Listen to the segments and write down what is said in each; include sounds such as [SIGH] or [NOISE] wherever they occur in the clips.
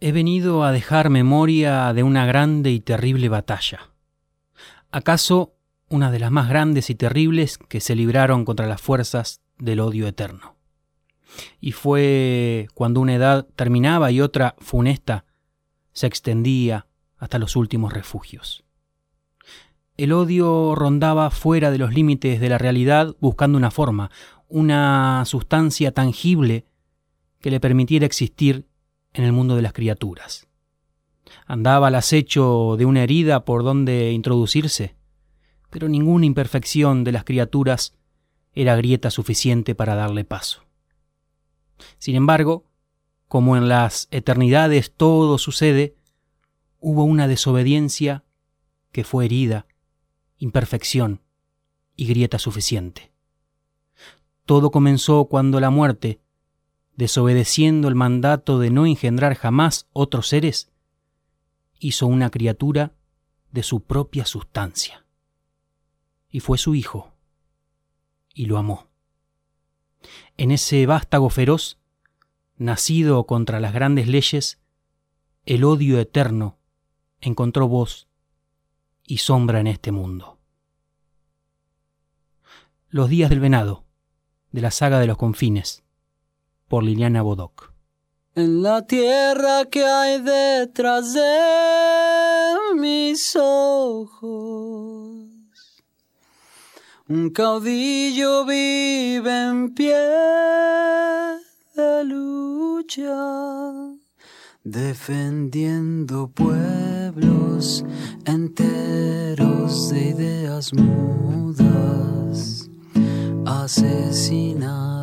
He venido a dejar memoria de una grande y terrible batalla. ¿Acaso una de las más grandes y terribles que se libraron contra las fuerzas del odio eterno? Y fue cuando una edad terminaba y otra funesta se extendía hasta los últimos refugios. El odio rondaba fuera de los límites de la realidad buscando una forma, una sustancia tangible que le permitiera existir en el mundo de las criaturas. Andaba al acecho de una herida por donde introducirse, pero ninguna imperfección de las criaturas era grieta suficiente para darle paso. Sin embargo, como en las eternidades todo sucede, hubo una desobediencia que fue herida, imperfección y grieta suficiente. Todo comenzó cuando la muerte, desobedeciendo el mandato de no engendrar jamás otros seres, hizo una criatura de su propia sustancia. Y fue su hijo, y lo amó. En ese vástago feroz, nacido contra las grandes leyes, el odio eterno encontró voz y sombra en este mundo. Los días del venado, de la saga de los confines, por Liliana Bodoc. En la tierra que hay detrás de mis ojos, un caudillo vive en pie de lucha, defendiendo pueblos enteros de ideas mudas, asesinadas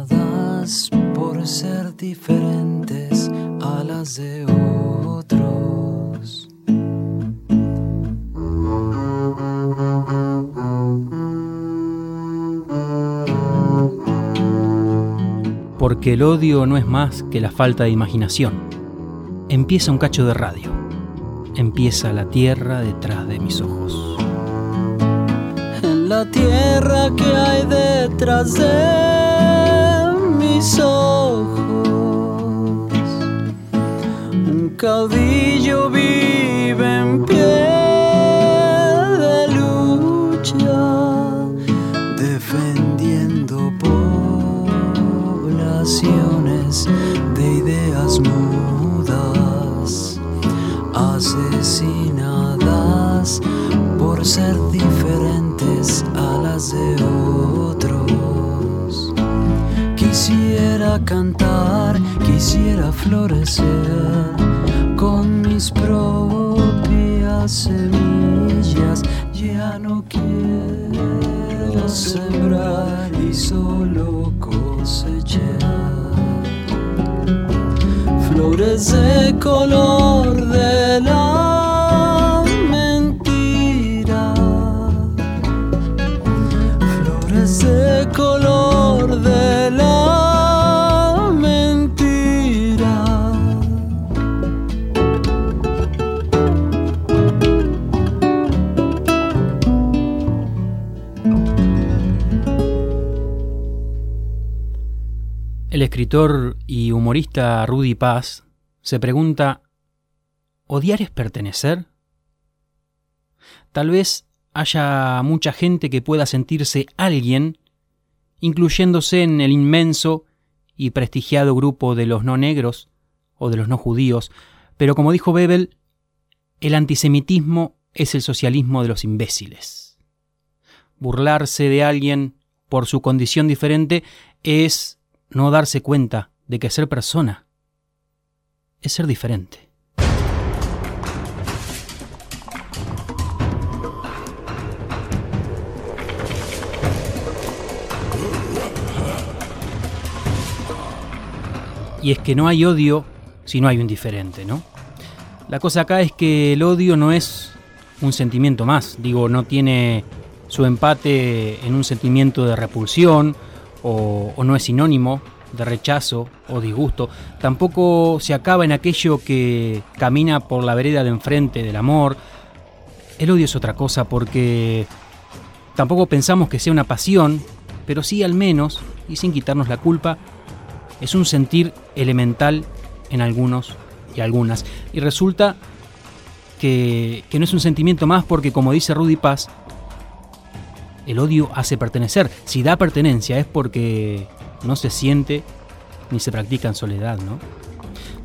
por ser diferentes a las de otros. Porque el odio no es más que la falta de imaginación. Empieza un cacho de radio. Empieza la tierra detrás de mis ojos. En la tierra que hay detrás de mis ojos, un caudillo vive en pie de lucha, defendiendo poblaciones de ideas mudas, asesinadas por ser diferentes a las de Quisiera cantar, quisiera florecer con mis propias semillas. Ya no quiero sembrar y solo cosechar flores de color escritor y humorista Rudy Paz se pregunta, ¿odiar es pertenecer? Tal vez haya mucha gente que pueda sentirse alguien, incluyéndose en el inmenso y prestigiado grupo de los no negros o de los no judíos, pero como dijo Bebel, el antisemitismo es el socialismo de los imbéciles. Burlarse de alguien por su condición diferente es no darse cuenta de que ser persona es ser diferente. Y es que no hay odio si no hay un diferente, ¿no? La cosa acá es que el odio no es un sentimiento más, digo, no tiene su empate en un sentimiento de repulsión o, no es sinónimo de rechazo o disgusto, tampoco se acaba en aquello que camina por la vereda de enfrente del amor. El odio es otra cosa porque tampoco pensamos que sea una pasión, pero sí al menos, y sin quitarnos la culpa, es un sentir elemental en algunos y algunas. Y resulta que, que no es un sentimiento más porque, como dice Rudy Paz, el odio hace pertenecer. Si da pertenencia es porque no se siente ni se practica en soledad, ¿no?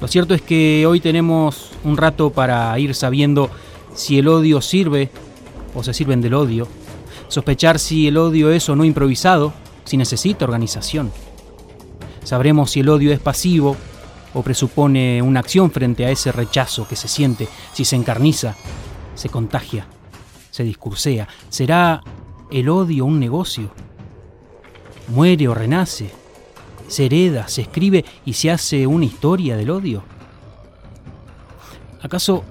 Lo cierto es que hoy tenemos un rato para ir sabiendo si el odio sirve o se sirven del odio, sospechar si el odio es o no improvisado, si necesita organización. Sabremos si el odio es pasivo o presupone una acción frente a ese rechazo que se siente, si se encarniza, se contagia, se discursea. ¿Será el odio un negocio? ¿Muere o renace? ¿Se hereda, se escribe y se hace una historia del odio? ¿Acaso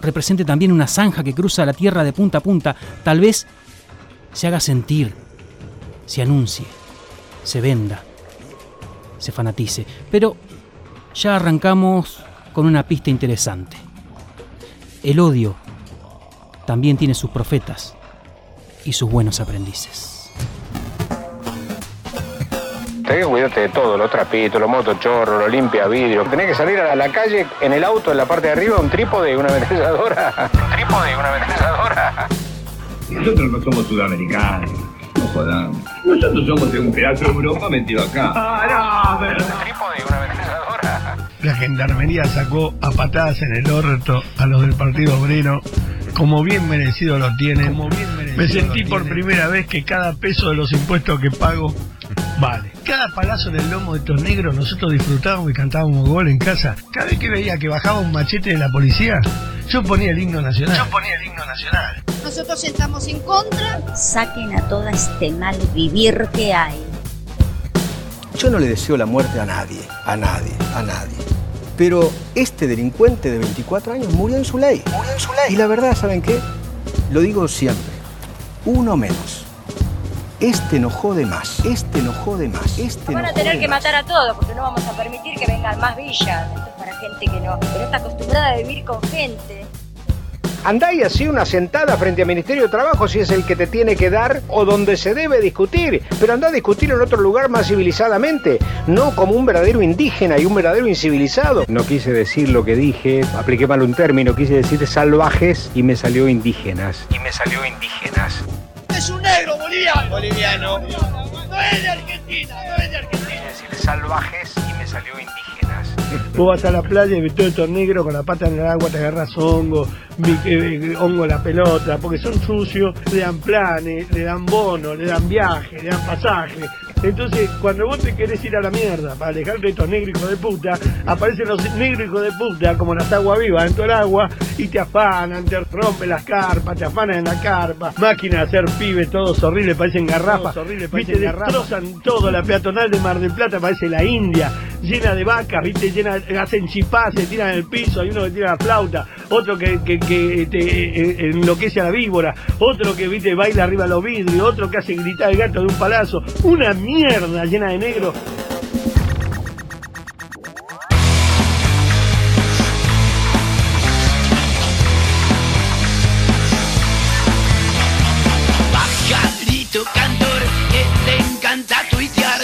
represente también una zanja que cruza la tierra de punta a punta? Tal vez se haga sentir, se anuncie, se venda, se fanatice. Pero ya arrancamos con una pista interesante. El odio también tiene sus profetas y sus buenos aprendices. Tenés que cuidarte de todo, los trapitos, los motochorros, los limpia vidrio. Tenés que salir a la calle en el auto, en la parte de arriba, un trípode, una ametralladora. [LAUGHS] Un trípode, una ametralladora. Nosotros no somos sudamericanos. No jodamos. Nosotros somos de un pedazo de Europa metido acá. Ah, no, pero... Un trípode, una ametralladora. La gendarmería sacó a patadas en el orto a los del Partido Obrero, como bien merecido lo tienen. Me sentí por primera vez que cada peso de los impuestos que pago vale. Cada palazo en el lomo de estos negros nosotros disfrutábamos y cantábamos gol en casa. Cada vez que veía que bajaba un machete de la policía, yo ponía el himno nacional. Yo ponía el himno nacional. Nosotros estamos en contra. Saquen a todo este mal vivir que hay. Yo no le deseo la muerte a nadie, a nadie, a nadie. Pero este delincuente de 24 años murió en su ley. Murió en su ley. Y la verdad, ¿saben qué? Lo digo siempre. Uno menos. Este no jode más. Este no jode más. Este Van no a tener jode que más. matar a todos porque no vamos a permitir que vengan más villas. Esto es para gente que no, que no está acostumbrada a vivir con gente. Andá y así una sentada frente al Ministerio de Trabajo si es el que te tiene que dar o donde se debe discutir. Pero andá a discutir en otro lugar más civilizadamente, no como un verdadero indígena y un verdadero incivilizado. No quise decir lo que dije, apliqué mal un término, quise decir salvajes y me salió indígenas. Y me salió indígenas. Es un negro boliviano. Boliviano. No es de Argentina, no es de Argentina. Quise decir salvajes y me salió indígenas. Vos vas a la playa y ves todo esto negro con la pata en el agua, te agarras hongo, mi- eh, hongo la pelota, porque son sucios, le dan planes, le dan bonos, le dan viajes, le dan pasajes. Entonces, cuando vos te querés ir a la mierda para alejarte de estos negros hijos de puta, aparecen los negros hijos de puta como las aguas vivas dentro del agua y te afanan, te rompen las carpas, te afanan en la carpa, máquinas de hacer pibes, todos horribles, parecen garrafas, viste, destrozan todo, la peatonal de Mar del Plata parece la India, llena de vacas, viste, llena, hacen chipás, se tiran en el piso, hay uno que tira la flauta, otro que, que, que te eh, enloquece a la víbora, otro que viste baila arriba los vidrios, otro que hace gritar el gato de un palazo, una mierda llena de negro. Pajarito cantor que te encanta tuitear,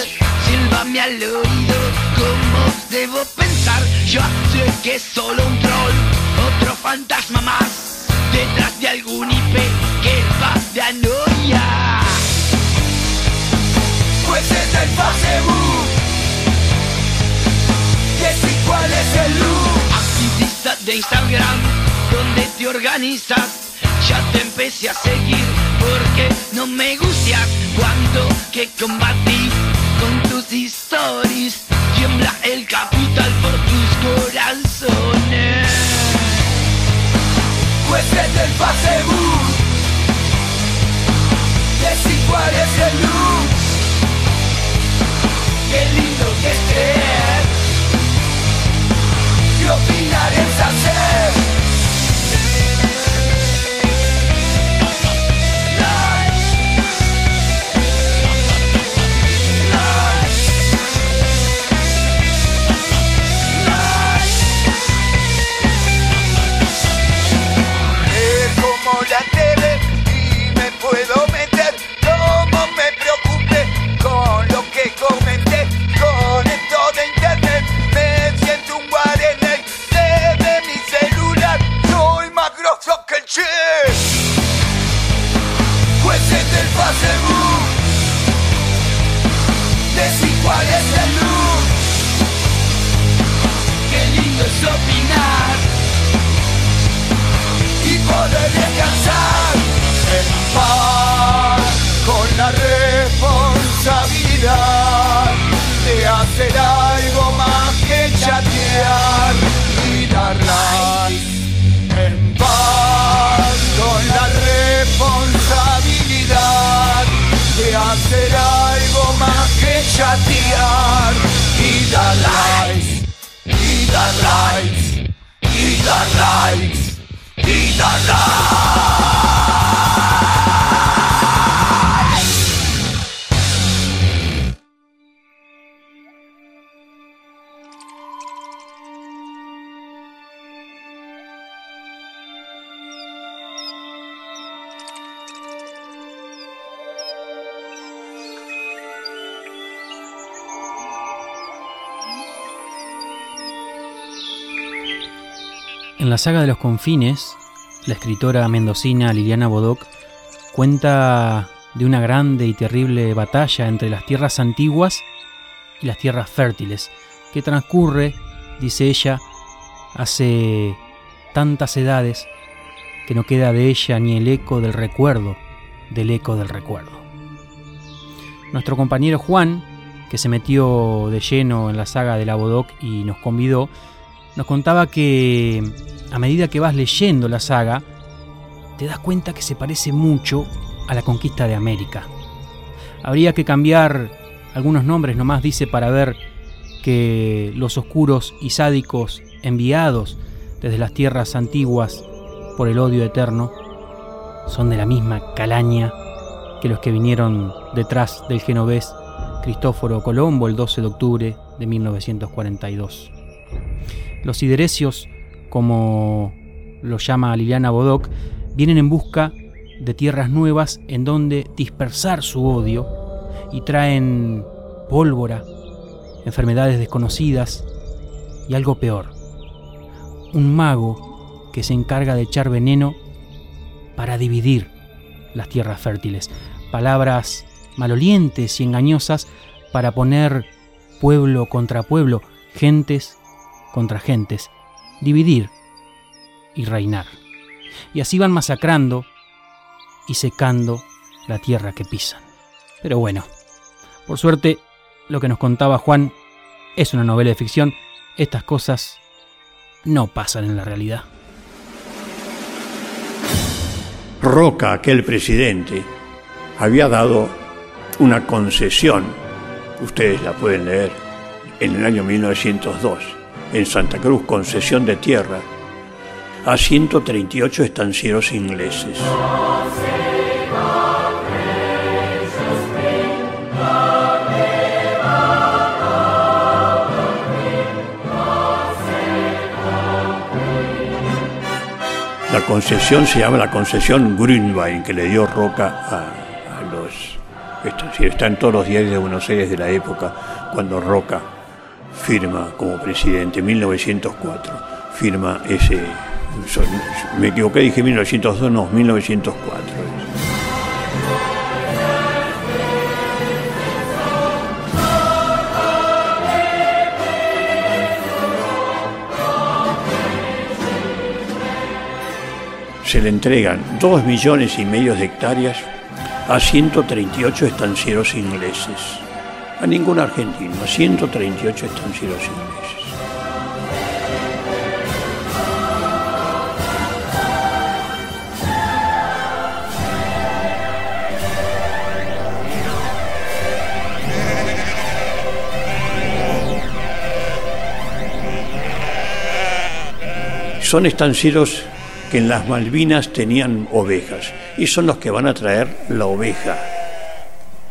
sílvame al oído cómo debo pensar. Yo sé que solo un troll, otro fantasma más, detrás de algún IP que va de anoia. Pues es el Facebook. Decí cuál es el look. Activista de Instagram, donde te organizas. Ya te empecé a seguir porque no me gustas cuando que combatís con tus stories. Tiembla el capital por tus corazones. Pues es el Facebook. Decí cuál es el look. Qué lindo que es creer. Que opinar es hacer. Chatear y dar likes y dar likes y dar En la saga de los confines, la escritora mendocina Liliana Bodoc cuenta de una grande y terrible batalla entre las tierras antiguas y las tierras fértiles, que transcurre, dice ella, hace tantas edades que no queda de ella ni el eco del recuerdo del eco del recuerdo. Nuestro compañero Juan, que se metió de lleno en la saga de la Bodoc y nos convidó, nos contaba que a medida que vas leyendo la saga, te das cuenta que se parece mucho a la conquista de América. Habría que cambiar algunos nombres nomás, dice, para ver que los oscuros y sádicos enviados desde las tierras antiguas por el odio eterno son de la misma calaña que los que vinieron detrás del genovés Cristóforo Colombo el 12 de octubre de 1942. Los siderecios, como lo llama Liliana Bodoc, vienen en busca de tierras nuevas en donde dispersar su odio y traen pólvora, enfermedades desconocidas y algo peor, un mago que se encarga de echar veneno para dividir las tierras fértiles, palabras malolientes y engañosas para poner pueblo contra pueblo, gentes contra gentes, dividir y reinar. Y así van masacrando y secando la tierra que pisan. Pero bueno, por suerte, lo que nos contaba Juan es una novela de ficción. Estas cosas no pasan en la realidad. Roca, aquel presidente, había dado una concesión, ustedes la pueden leer, en el año 1902, en Santa Cruz, concesión de tierra, a 138 estancieros ingleses. La concesión se llama la concesión Grünwein, que le dio Roca a, a los estancieros. Está en todos los diarios de Buenos Aires de la época, cuando Roca firma como presidente, 1904, firma ese... Me equivoqué, dije 1902, no, 1904. se le entregan dos millones y medio de hectáreas a 138 estancieros ingleses. A ningún argentino, a 138 estancieros ingleses. Son estancieros que en las Malvinas tenían ovejas y son los que van a traer la oveja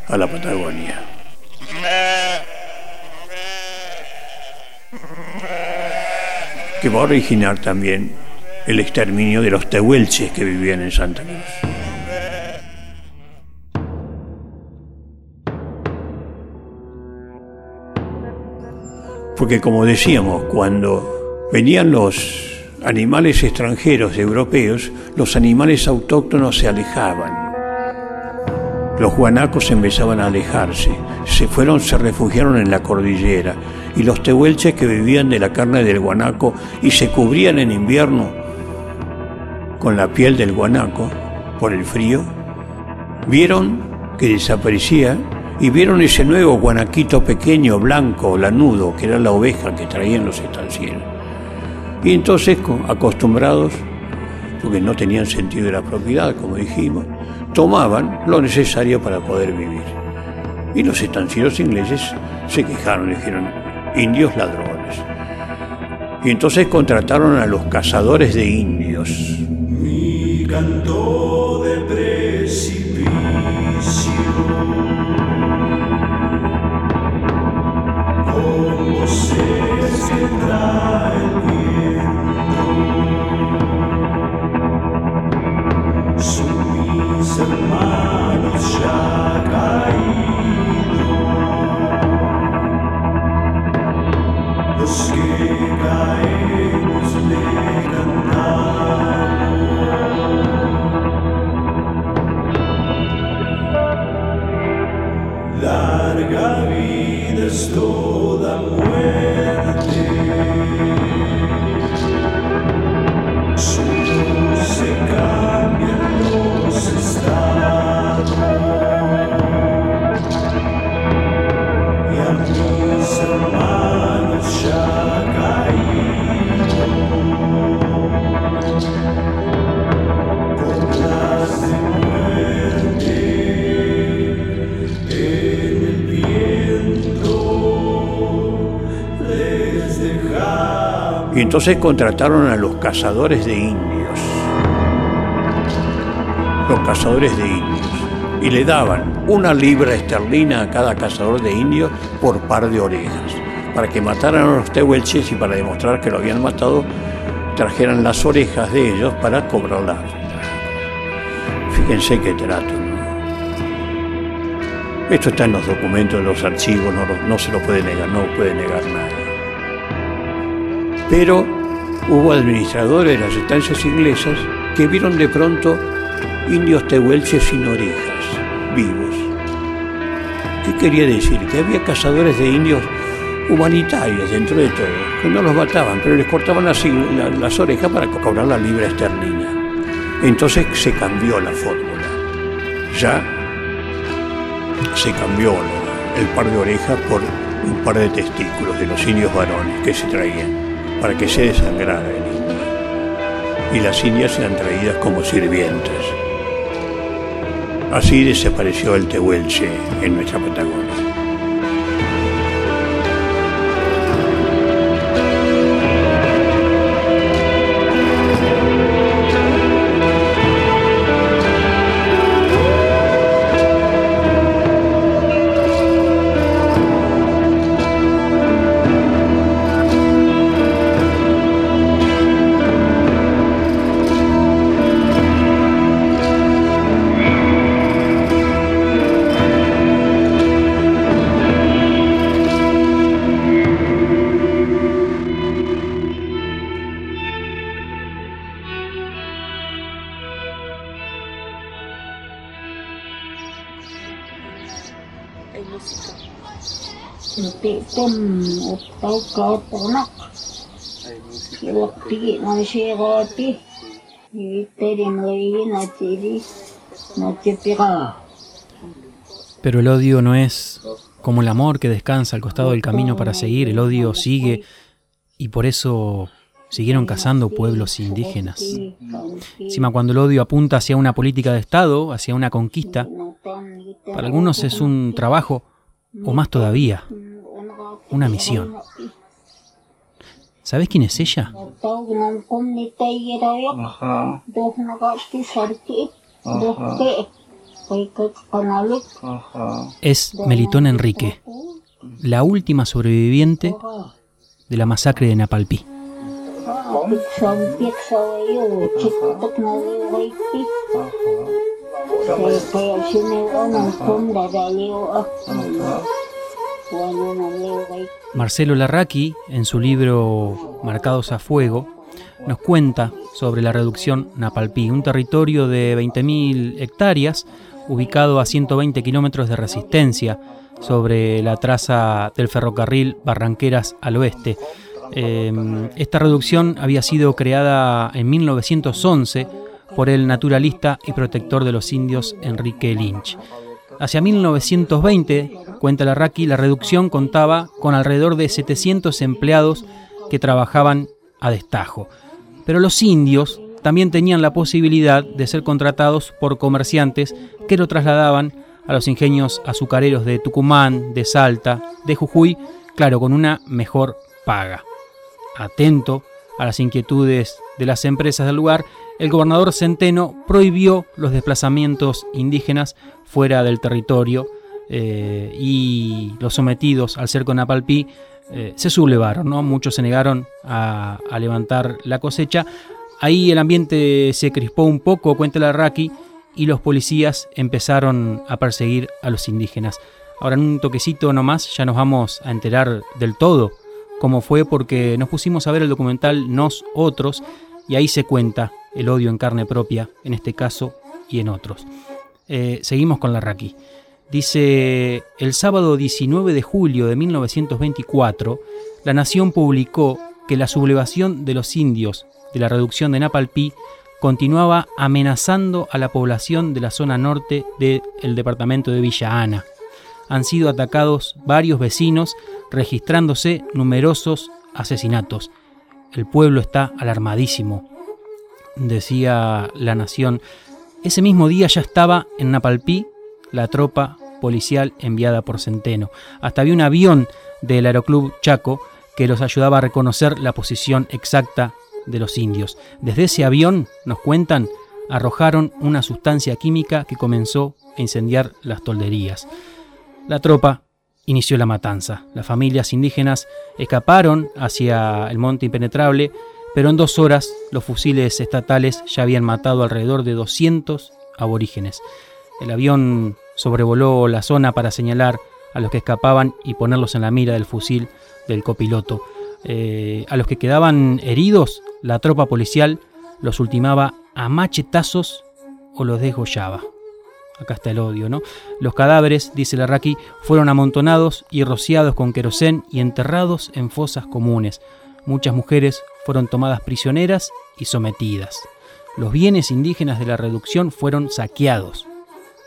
a la Patagonia. Que va a originar también el exterminio de los tehuelches que vivían en Santa Cruz. Porque como decíamos, cuando venían los animales extranjeros europeos, los animales autóctonos se alejaban. Los guanacos empezaban a alejarse, se fueron, se refugiaron en la cordillera y los tehuelches que vivían de la carne del guanaco y se cubrían en invierno con la piel del guanaco por el frío, vieron que desaparecía y vieron ese nuevo guanaquito pequeño, blanco, lanudo, que era la oveja que traían los estancieros. Y entonces, acostumbrados, porque no tenían sentido de la propiedad, como dijimos, tomaban lo necesario para poder vivir. Y los estancieros ingleses se quejaron, dijeron, indios ladrones. Y entonces contrataron a los cazadores de indios. Mi canto de. Entonces contrataron a los cazadores de indios. Los cazadores de indios. Y le daban una libra esterlina a cada cazador de indios por par de orejas. Para que mataran a los tehuelches y para demostrar que lo habían matado, trajeran las orejas de ellos para cobrarlas. Fíjense qué trato. Esto está en los documentos, en los archivos, no, se lo puede negar, no puede negar nadie. Pero hubo administradores de las estancias inglesas que vieron de pronto indios tehuelches sin orejas, vivos. ¿Qué quería decir? Que había cazadores de indios humanitarios dentro de todo, que no los mataban, pero les cortaban las orejas para co- cobrar la libra esterlina. Entonces se cambió la fórmula. Ya se cambió el par de orejas por un par de testículos de los indios varones que se traían para que se desangrara el indio. Y las indias sean traídas como sirvientes. Así desapareció el tehuelche en nuestra Patagonia. Pero el odio no es como el amor que descansa al costado del camino para seguir, el odio sigue y por eso siguieron cazando pueblos indígenas. Encima cuando el odio apunta hacia una política de Estado, hacia una conquista, para algunos es un trabajo o más todavía, una misión. ¿Sabes quién es ella? Ajá. Ajá. Es Melitón Enrique, la última sobreviviente de la masacre de Napalpí. Marcelo Larraqui, en su libro Marcados a Fuego, nos cuenta sobre la reducción Napalpí, un territorio de 20.000 hectáreas ubicado a 120 kilómetros de resistencia sobre la traza del ferrocarril Barranqueras al oeste. Eh, esta reducción había sido creada en 1911 por el naturalista y protector de los indios Enrique Lynch. Hacia 1920, cuenta la Raki, la reducción contaba con alrededor de 700 empleados que trabajaban a destajo. Pero los indios también tenían la posibilidad de ser contratados por comerciantes que lo trasladaban a los ingenios azucareros de Tucumán, de Salta, de Jujuy, claro, con una mejor paga. Atento a las inquietudes de las empresas del lugar, el gobernador Centeno prohibió los desplazamientos indígenas fuera del territorio eh, y los sometidos al cerco Napalpí eh, se sublevaron, ¿no? muchos se negaron a, levantar la cosecha. Ahí el ambiente se crispó un poco, cuenta la Raki, y los policías empezaron a perseguir a los indígenas. Ahora en un toquecito nomás ya nos vamos a enterar del todo cómo fue porque nos pusimos a ver el documental Nos Otros y ahí se cuenta el odio en carne propia, en este caso y en otros. Eh, seguimos con la Raki. Dice, el sábado 19 de julio de 1924, La Nación publicó que la sublevación de los indios de la reducción de Napalpí continuaba amenazando a la población de la zona norte del departamento de Villa Ana. Han sido atacados varios vecinos, registrándose numerosos asesinatos. El pueblo está alarmadísimo, decía la nación. Ese mismo día ya estaba en Napalpí la tropa policial enviada por Centeno. Hasta había un avión del Aeroclub Chaco que los ayudaba a reconocer la posición exacta de los indios. Desde ese avión, nos cuentan, arrojaron una sustancia química que comenzó a incendiar las tolderías. La tropa inició la matanza. Las familias indígenas escaparon hacia el monte impenetrable, pero en dos horas los fusiles estatales ya habían matado alrededor de 200 aborígenes. El avión sobrevoló la zona para señalar a los que escapaban y ponerlos en la mira del fusil del copiloto. Eh, a los que quedaban heridos, la tropa policial los ultimaba a machetazos o los desgollaba. Acá está el odio, ¿no? Los cadáveres, dice el Raki, fueron amontonados y rociados con querosén y enterrados en fosas comunes. Muchas mujeres fueron tomadas prisioneras y sometidas. Los bienes indígenas de la reducción fueron saqueados.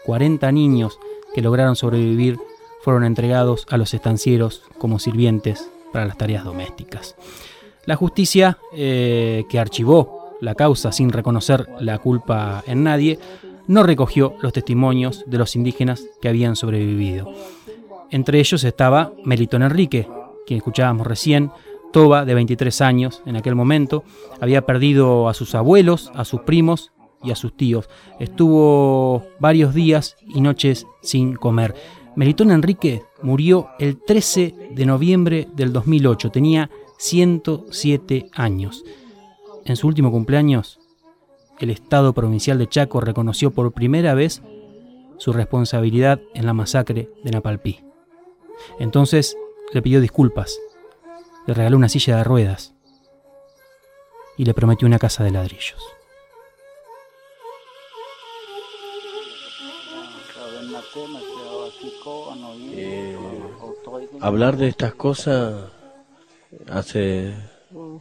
40 niños que lograron sobrevivir fueron entregados a los estancieros como sirvientes para las tareas domésticas. La justicia, eh, que archivó la causa sin reconocer la culpa en nadie, no recogió los testimonios de los indígenas que habían sobrevivido. Entre ellos estaba Melitón Enrique, quien escuchábamos recién, Toba, de 23 años en aquel momento, había perdido a sus abuelos, a sus primos y a sus tíos. Estuvo varios días y noches sin comer. Melitón Enrique murió el 13 de noviembre del 2008, tenía 107 años. En su último cumpleaños, el Estado Provincial de Chaco reconoció por primera vez su responsabilidad en la masacre de Napalpí. Entonces le pidió disculpas, le regaló una silla de ruedas y le prometió una casa de ladrillos. Eh, hablar de estas cosas hace,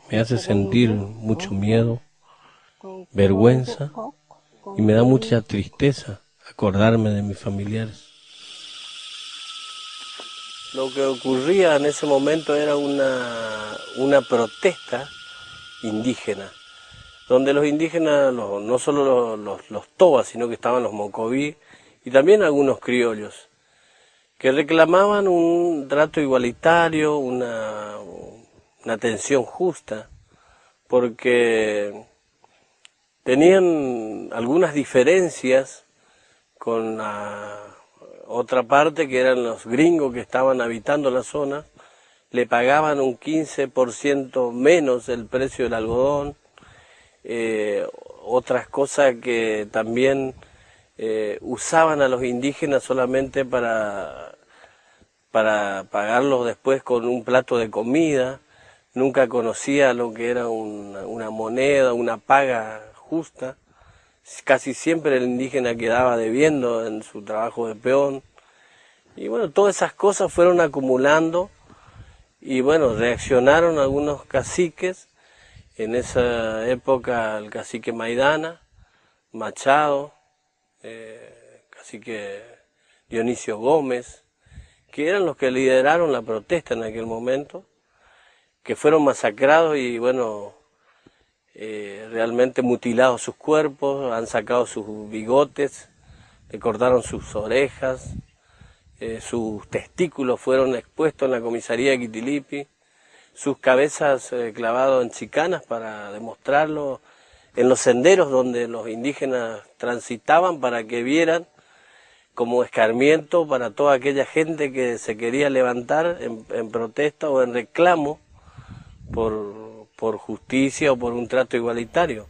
me hace sentir mucho miedo, vergüenza y me da mucha tristeza acordarme de mis familiares. Lo que ocurría en ese momento era una, una protesta indígena, donde los indígenas, no solo los, los, tobas, sino que estaban los mocoví y también algunos criollos, que reclamaban un trato igualitario, una, una atención justa, porque tenían algunas diferencias con la otra parte que eran los gringos que estaban habitando la zona, le pagaban un 15% menos el precio del algodón, eh, otras cosas que también eh, usaban a los indígenas solamente para, para pagarlos después con un plato de comida, nunca conocía lo que era una, una moneda, una paga justa. Casi siempre el indígena quedaba debiendo en su trabajo de peón. Y bueno, todas esas cosas fueron acumulando y bueno, reaccionaron algunos caciques. En esa época el cacique Maidana, Machado, eh, cacique Dionisio Gómez, que eran los que lideraron la protesta en aquel momento, que fueron masacrados y bueno, eh, realmente mutilados sus cuerpos, han sacado sus bigotes, le cortaron sus orejas, eh, sus testículos fueron expuestos en la comisaría de Quitilipi, sus cabezas eh, clavadas en chicanas para demostrarlo en los senderos donde los indígenas transitaban para que vieran como escarmiento para toda aquella gente que se quería levantar en, protesta o en reclamo por, por justicia o por un trato igualitario.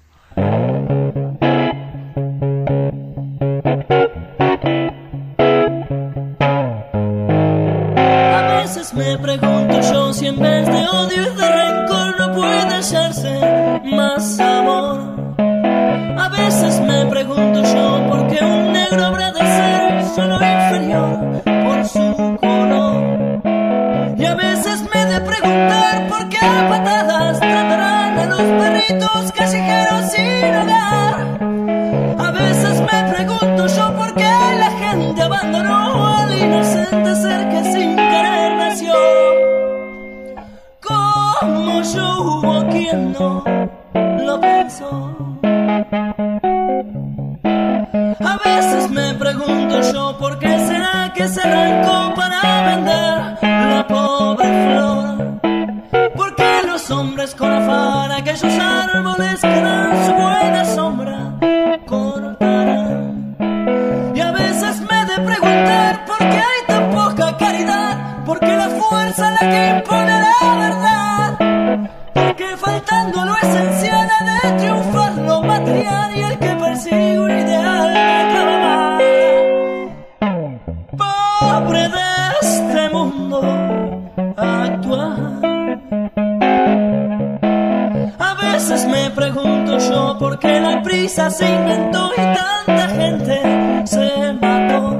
Veces me pregunto yo por qué la prisa se inventó y tanta gente se mató.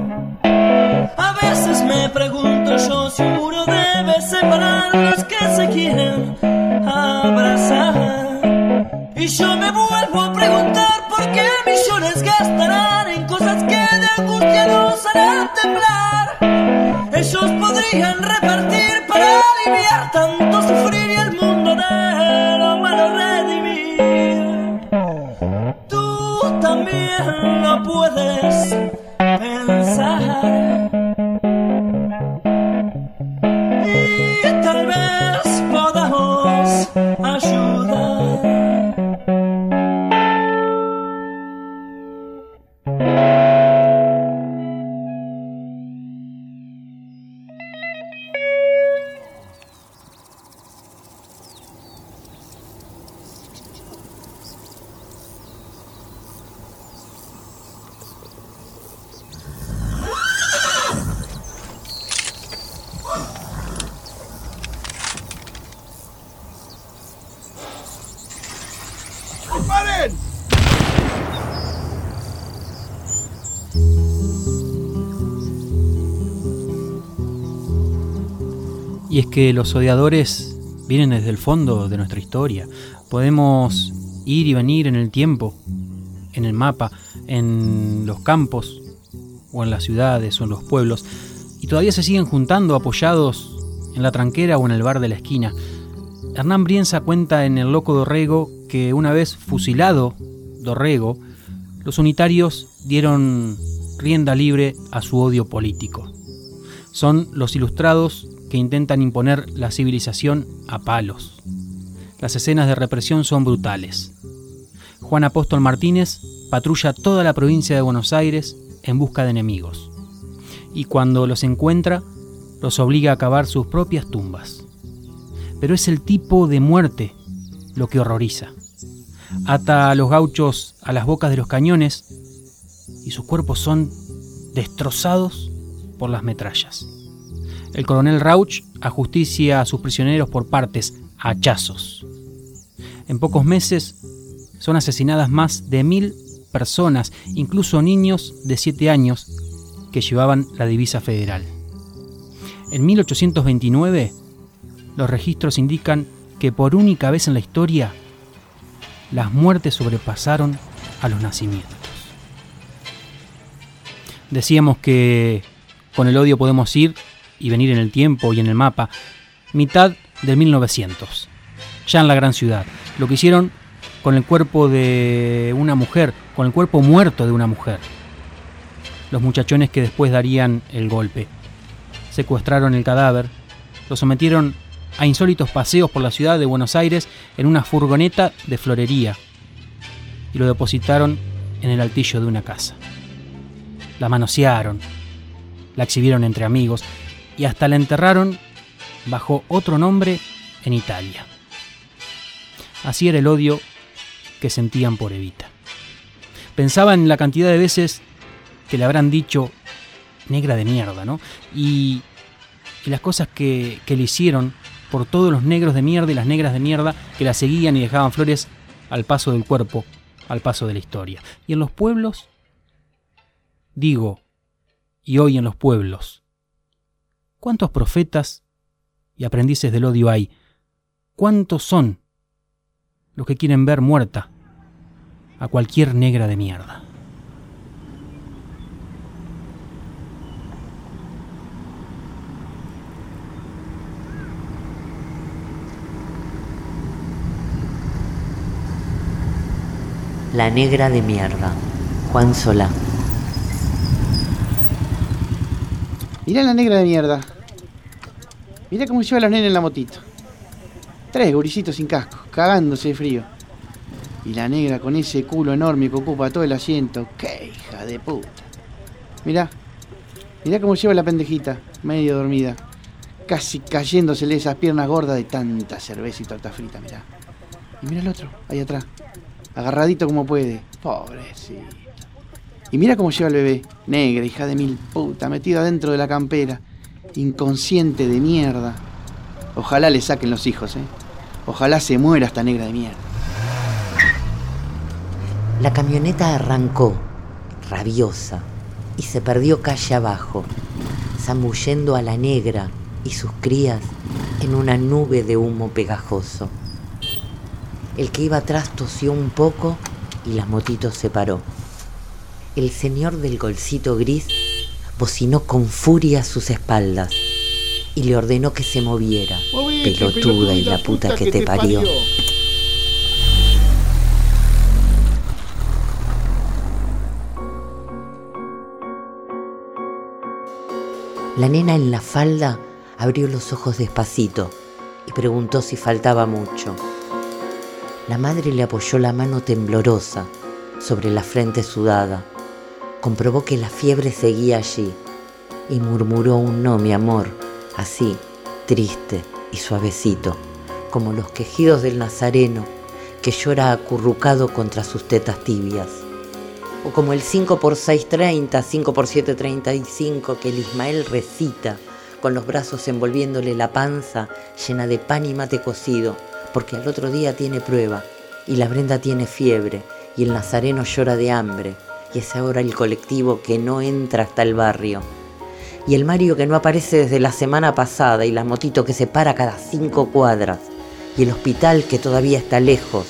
A veces me pregunto yo si que los odiadores vienen desde el fondo de nuestra historia. Podemos ir y venir en el tiempo, en el mapa, en los campos, o en las ciudades, o en los pueblos, y todavía se siguen juntando apoyados en la tranquera o en el bar de la esquina. Hernán Brienza cuenta en El Loco Dorrego que una vez fusilado Dorrego, los unitarios dieron rienda libre a su odio político. Son los ilustrados que intentan imponer la civilización a palos. Las escenas de represión son brutales. Juan Apóstol Martínez patrulla toda la provincia de Buenos Aires en busca de enemigos. Y cuando los encuentra, los obliga a cavar sus propias tumbas. Pero es el tipo de muerte lo que horroriza. Ata a los gauchos a las bocas de los cañones y sus cuerpos son destrozados por las metrallas. El coronel Rauch ajusticia a sus prisioneros por partes, a hachazos. En pocos meses son asesinadas más de mil personas, incluso niños de 7 años que llevaban la divisa federal. En 1829, los registros indican que por única vez en la historia, las muertes sobrepasaron a los nacimientos. Decíamos que con el odio podemos ir y venir en el tiempo y en el mapa, mitad del 1900, ya en la gran ciudad. Lo que hicieron con el cuerpo de una mujer, con el cuerpo muerto de una mujer. Los muchachones que después darían el golpe. Secuestraron el cadáver, lo sometieron a insólitos paseos por la ciudad de Buenos Aires en una furgoneta de florería y lo depositaron en el altillo de una casa. La manosearon, la exhibieron entre amigos y hasta la enterraron bajo otro nombre en Italia. Así era el odio que sentían por Evita. Pensaba en la cantidad de veces que le habrán dicho negra de mierda, ¿no? Y, y las cosas que, que le hicieron por todos los negros de mierda y las negras de mierda que la seguían y dejaban flores al paso del cuerpo, al paso de la historia. Y en los pueblos, digo, y hoy en los pueblos, ¿cuántos profetas y aprendices del odio hay? ¿Cuántos son los que quieren ver muerta a cualquier negra de mierda? La negra de mierda. Juan Solá. Mirá la negra de mierda. Mirá cómo lleva a los nenes en la motito. Tres gurisitos sin casco, cagándose de frío. Y la negra con ese culo enorme que ocupa todo el asiento. ¡Qué hija de puta! Mirá. Mirá cómo lleva la pendejita, medio dormida. Casi cayéndosele esas piernas gordas de tanta cerveza y torta frita, mirá. Y mira el otro, ahí atrás. Agarradito como puede. Pobrecito. Y mira cómo lleva el bebé. Negra, hija de mil puta, metida dentro de la campera. Inconsciente de mierda. Ojalá le saquen los hijos, ¿eh? Ojalá se muera esta negra de mierda. La camioneta arrancó, rabiosa, y se perdió calle abajo, zambullendo a la negra y sus crías en una nube de humo pegajoso. El que iba atrás tosió un poco y la motito se paró. El señor del golcito gris bocinó con furia a sus espaldas y le ordenó que se moviera, pelotuda y la puta que te parió. La nena en la falda abrió los ojos despacito y preguntó si faltaba mucho. La madre le apoyó la mano temblorosa sobre la frente sudada. Comprobó que la fiebre seguía allí y murmuró un no, mi amor, así, triste y suavecito, como los quejidos del nazareno que llora acurrucado contra sus tetas tibias. O como el 5 por 630, 5 por 735 que el Ismael recita con los brazos envolviéndole la panza llena de pan y mate cocido, porque al otro día tiene prueba, y la Brenda tiene fiebre, y el Nazareno llora de hambre, y es ahora el colectivo que no entra hasta el barrio, y el Mario que no aparece desde la semana pasada, y la motito que se para cada cinco cuadras, y el hospital que todavía está lejos,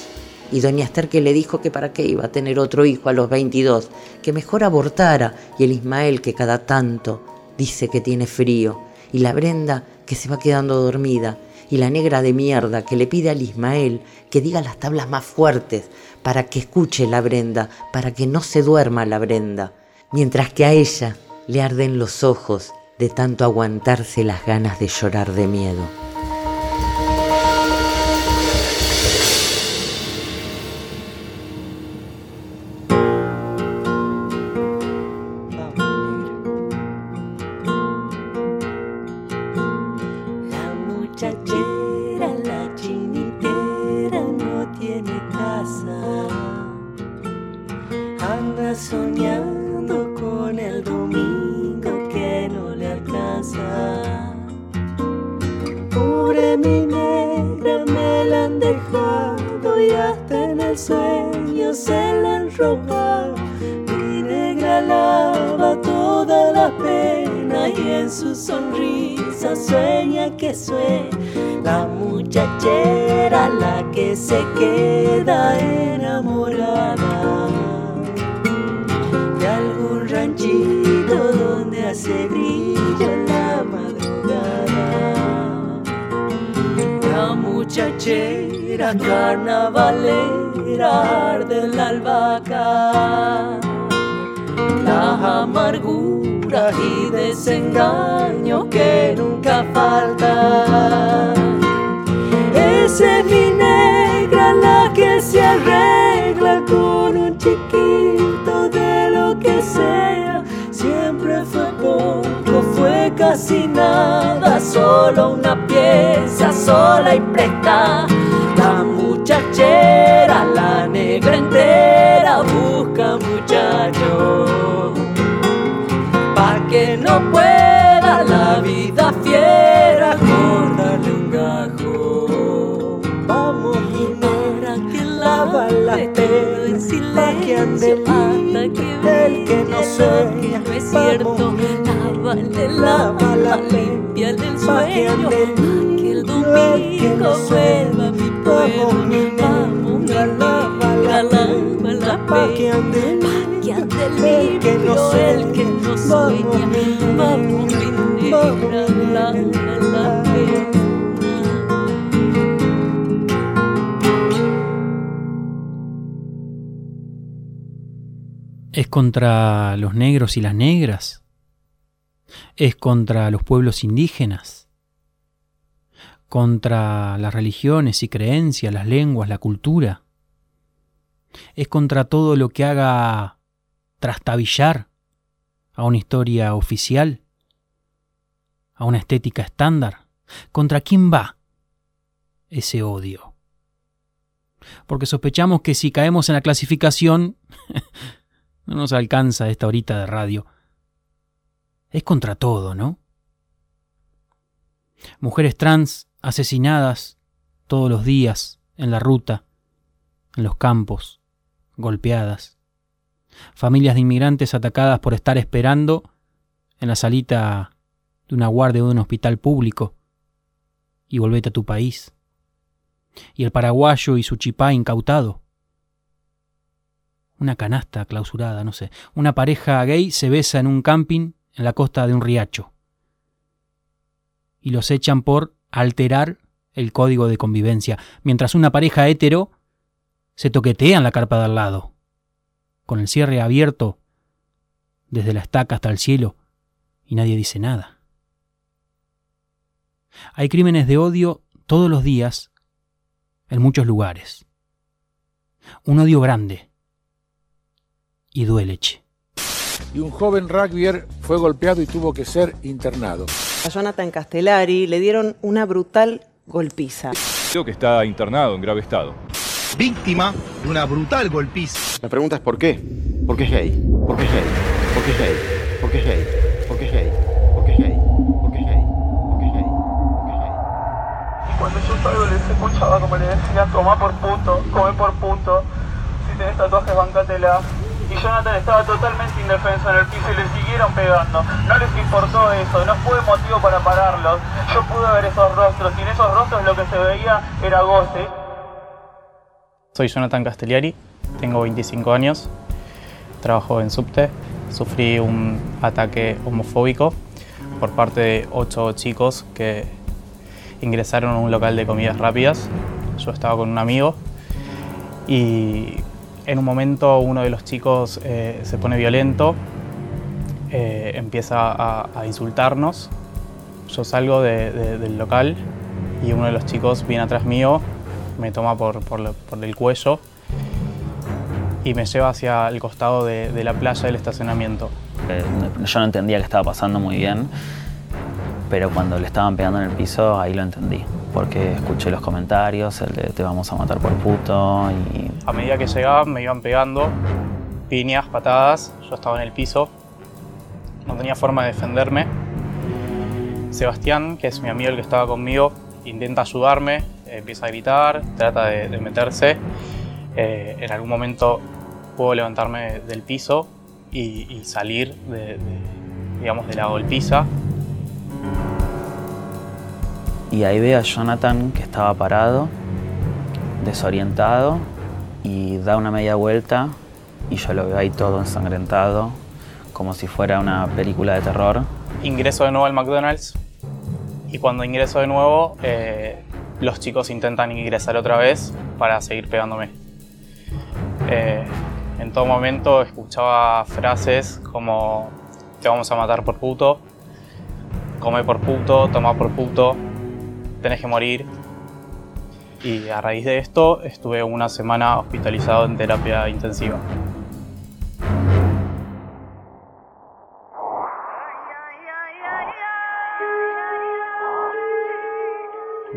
y doña Esther que le dijo que para qué iba a tener otro hijo a los 22, que mejor abortara, y el Ismael que cada tanto dice que tiene frío, y la Brenda que se va quedando dormida, y la negra de mierda que le pide al Ismael que diga las tablas más fuertes para que escuche la Brenda, para que no se duerma la Brenda, mientras que a ella le arden los ojos de tanto aguantarse las ganas de llorar de miedo. Muchacho. Pa' que no pueda la vida fiera cortarle un gajo. Vamos, mi negra, que lava la pena en silencio que ande hasta que el que no sueña no es cierto. Lávale, lava la limpia del sueño. Pa' que el domingo vuelva a mi pueblo. Vamos, mi negra, lava la la pa' que ande el que no sueña, que no sueña. Vamos, mi negra, lava la. ¿Es contra los negros y las negras? ¿Es contra los pueblos indígenas? ¿Contra las religiones y creencias, las lenguas, la cultura? ¿Es contra todo lo que haga trastabillar a una historia oficial? ¿A una estética estándar? ¿Contra quién va ese odio? Porque sospechamos que si caemos en la clasificación [LAUGHS] no nos alcanza esta horita de radio. Es contra todo, ¿no? Mujeres trans asesinadas todos los días en la ruta, en los campos, golpeadas. Familias de inmigrantes atacadas por estar esperando en la salita de una guardia de un hospital público y volvete a tu país. Y el paraguayo y su chipá incautado una canasta clausurada, no sé. Una pareja gay se besa en un camping en la costa de un riacho. Y los echan por alterar el código de convivencia, mientras una pareja hetero se toquetea en la carpa de al lado, con el cierre abierto desde la estaca hasta el cielo, y nadie dice nada. Hay crímenes de odio todos los días en muchos lugares. Un odio grande y duele, che. Y un joven rugbyer fue golpeado y tuvo que ser internado. A Jonathan Castellari le dieron una brutal golpiza. Creo que está internado en grave estado. Víctima de una brutal golpiza. La pregunta es ¿por qué? ¿Por qué es gay? ¿Por qué es gay? ¿Por qué es gay? ¿Por qué es gay? ¿Por qué es gay? ¿Por qué es gay? ¿Por qué es gay? ¿Por qué es gay? Y cuando yo salgo les escuchaba como le decía, toma por punto, come por punto. Si tenés tatuajes, bancatela y Jonathan estaba totalmente indefenso en el piso y le siguieron pegando. No les importó eso, no fue motivo para pararlos. Yo pude ver esos rostros y en esos rostros lo que se veía era goce. Soy Jonathan Castellari, tengo 25 años, trabajo en subte, sufrí un ataque homofóbico por parte de ocho chicos que ingresaron a un local de comidas rápidas. Yo estaba con un amigo y en un momento uno de los chicos eh, se pone violento, eh, empieza a, insultarnos. Yo salgo del local y uno de los chicos viene atrás mío, me toma por, el cuello y me lleva hacia el costado de, la playa del estacionamiento. Eh, yo no entendía qué estaba pasando muy bien, pero cuando le estaban pegando en el piso, ahí lo entendí porque escuché los comentarios, el de te vamos a matar por puto y... A medida que llegaban me iban pegando piñas, patadas, yo estaba en el piso, no tenía forma de defenderme. Sebastián, que es mi amigo el que estaba conmigo, intenta ayudarme, empieza a gritar, trata de, meterse eh, en algún momento puedo levantarme del piso y, y salir de, de, digamos, de la golpiza. Y ahí ve a Jonathan que estaba parado, desorientado, y da una media vuelta y yo lo veo ahí todo ensangrentado, como si fuera una película de terror. Ingreso de nuevo al McDonald's y cuando ingreso de nuevo eh, los chicos intentan ingresar otra vez para seguir pegándome. Eh, en todo momento escuchaba frases como te vamos a matar por puto, come por puto, toma por puto, tenés que morir. Y a raíz de esto estuve una semana hospitalizado en terapia intensiva.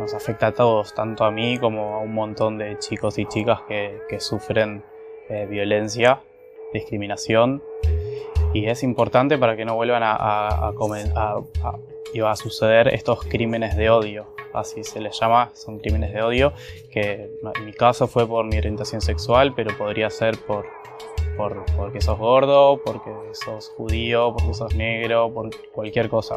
Nos afecta a todos, tanto a mí como a un montón de chicos y chicas que, que sufren eh, violencia, discriminación. Y es importante para que no vuelvan a, a, a, a- suceder estos crímenes de odio, así se les llama, son crímenes de odio, que en mi caso fue por mi orientación sexual, pero podría ser por, por, porque sos gordo, porque sos judío, porque sos negro, por cualquier cosa.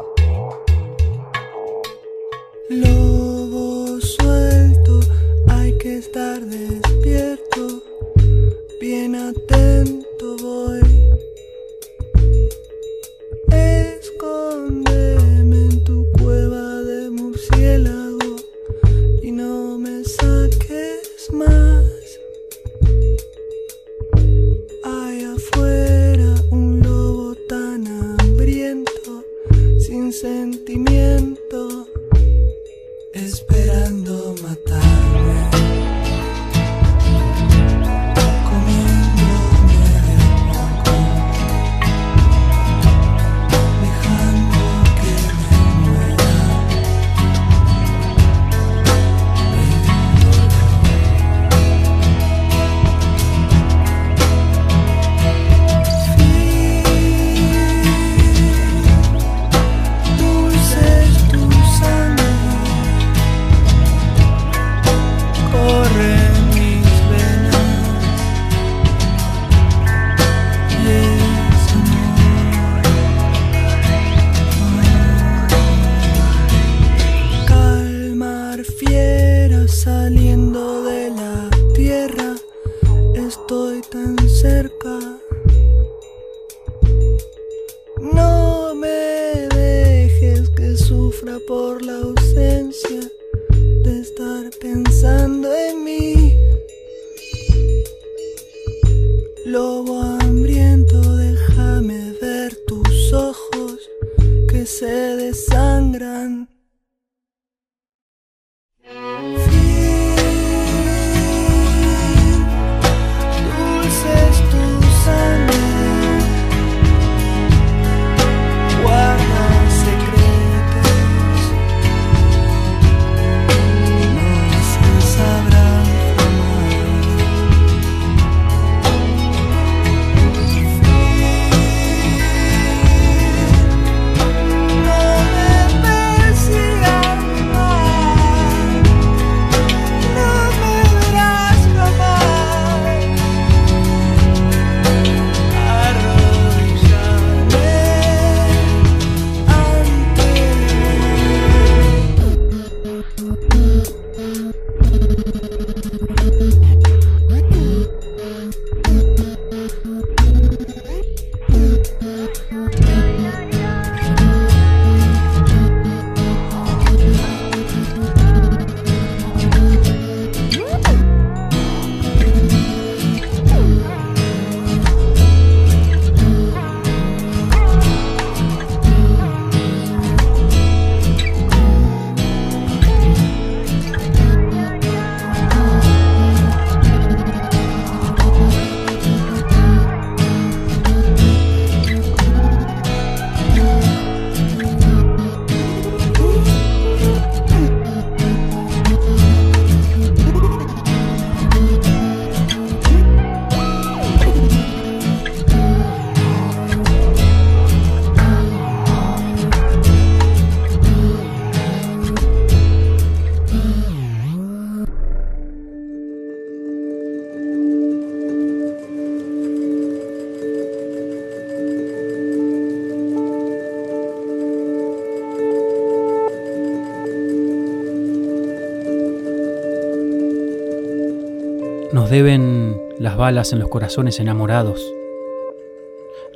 Nos deben las balas en los corazones enamorados.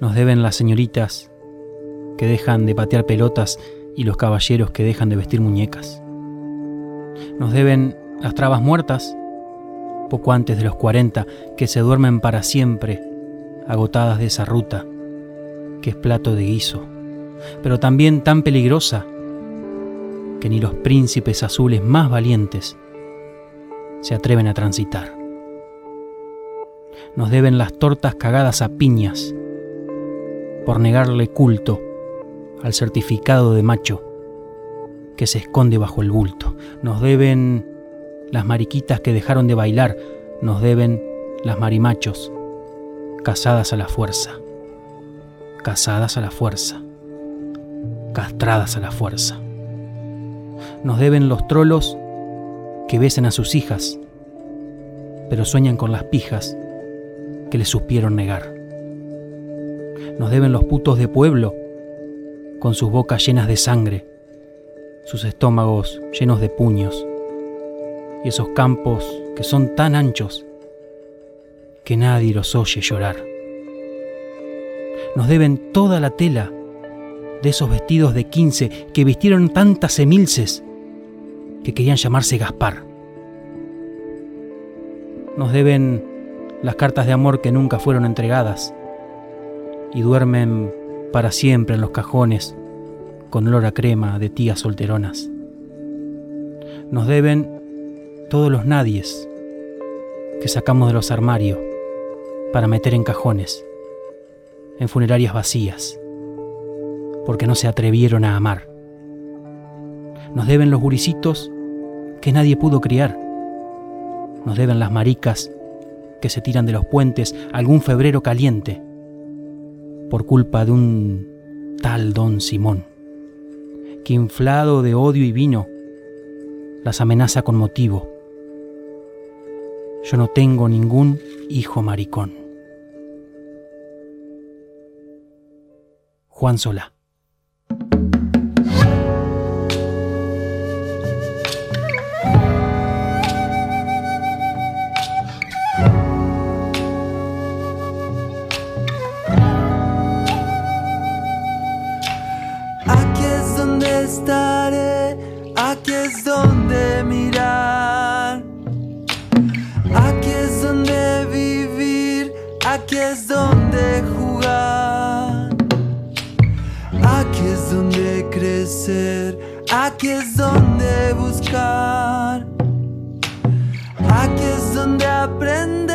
Nos deben las señoritas que dejan de patear pelotas y los caballeros que dejan de vestir muñecas. Nos deben las trabas muertas, poco antes de los 40, que se duermen para siempre, agotadas de esa ruta, que es plato de guiso, pero también tan peligrosa que ni los príncipes azules más valientes se atreven a transitar. Nos deben las tortas cagadas a piñas por negarle culto al certificado de macho que se esconde bajo el bulto. Nos deben las mariquitas que dejaron de bailar, nos deben las marimachos casadas a la fuerza, casadas a la fuerza, castradas a la fuerza. Nos deben los trolos que besen a sus hijas, pero sueñan con las pijas que les supieron negar. Nos deben los putos de pueblo, con sus bocas llenas de sangre, sus estómagos llenos de puños, y esos campos que son tan anchos que nadie los oye llorar. Nos deben toda la tela de esos vestidos de quince que vistieron tantas emilces que querían llamarse Gaspar. Nos deben las cartas de amor que nunca fueron entregadas y duermen para siempre en los cajones con olor a crema de tías solteronas. Nos deben todos los nadies que sacamos de los armarios para meter en cajones, en funerarias vacías, porque no se atrevieron a amar. Nos deben los guricitos que nadie pudo criar. Nos deben las maricas que se tiran de los puentes algún febrero caliente por culpa de un tal don Simón, que inflado de odio y vino las amenaza con motivo. Yo no tengo ningún hijo maricón. Juan Solá. Aquí es donde buscar. Aquí es donde aprender,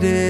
donde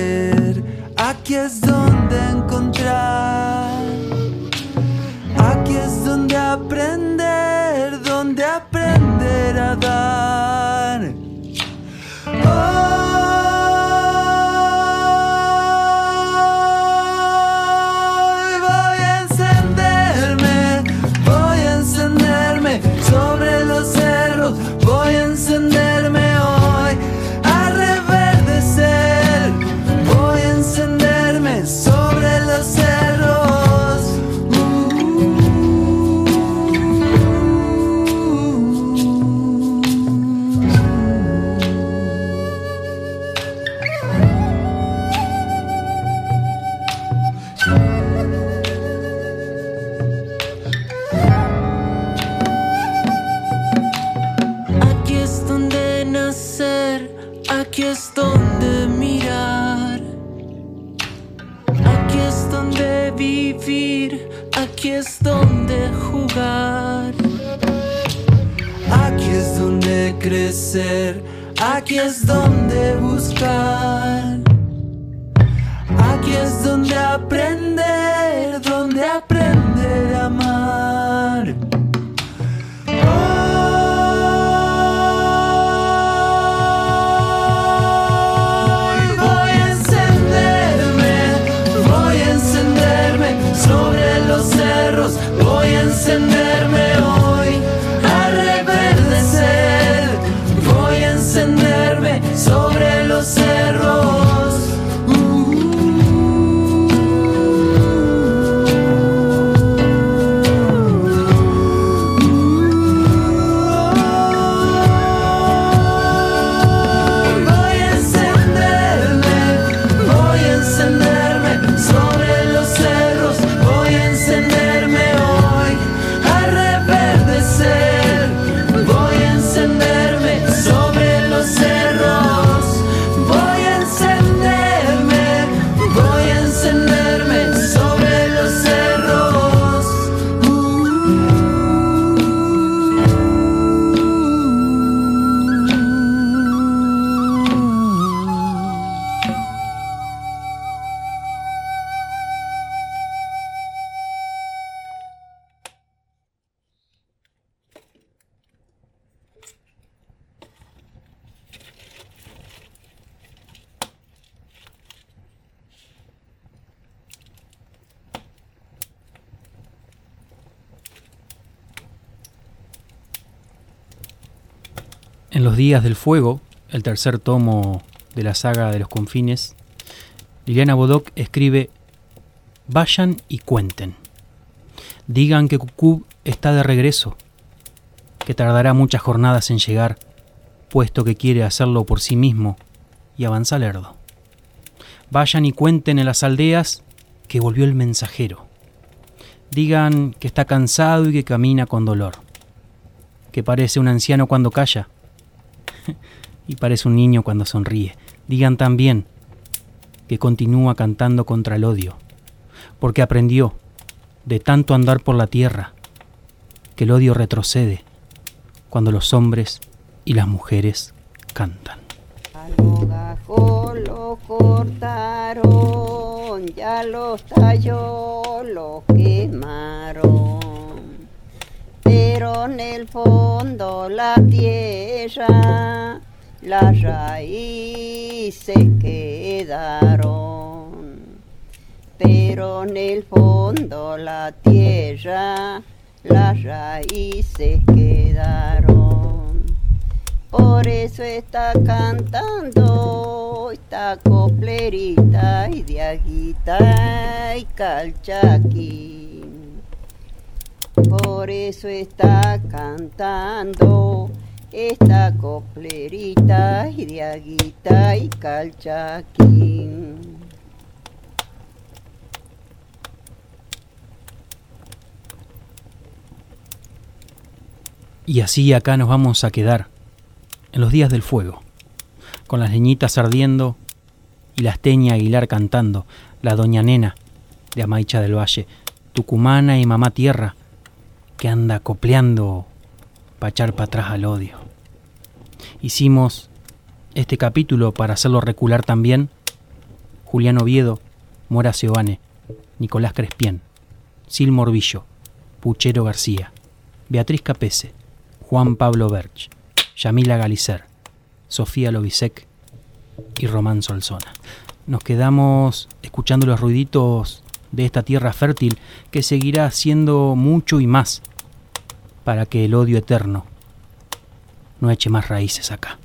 donde mirar. Aquí es donde vivir, aquí es donde jugar. Aquí es donde crecer, aquí es donde buscar. Aquí es donde aprender, donde aprender En los días del fuego, el tercer tomo de la saga de los confines, Liliana Bodoc escribe, vayan y cuenten. Digan que Cucú está de regreso, que tardará muchas jornadas en llegar, puesto que quiere hacerlo por sí mismo y avanza lerdo. Vayan y cuenten en las aldeas que volvió el mensajero. Digan que está cansado y que camina con dolor, que parece un anciano cuando calla [LAUGHS] y parece un niño cuando sonríe. Digan también que continúa cantando contra el odio, porque aprendió de tanto andar por la tierra que el odio retrocede cuando los hombres y las mujeres cantan. lo cortaron, ya lo quemaron. En el fondo la tierra las raíces quedaron, pero en el fondo la tierra las raíces quedaron. Por eso está cantando esta coplerita y diaguita y calchaquín. Por eso está cantando esta coplerita y diaguita y calchaquín. Y así acá nos vamos a quedar, en los días del fuego, con las leñitas ardiendo y la Teña Aguilar cantando, la doña Nena de Amaicha del Valle, tucumana y mamá tierra, que anda copleando para echar para atrás al odio. Hicimos este capítulo para hacerlo recular también Julián Oviedo, Mora Seoane, Nicolás Crespien, Sil Morbillo, Puchero García, Beatriz Capese, Juan Pablo Berch, Yamila Galicer, Sofía Lobisek y Román Solzona. Nos quedamos escuchando los ruiditos de esta tierra fértil que seguirá haciendo mucho y más para que el odio eterno no eche más raíces acá.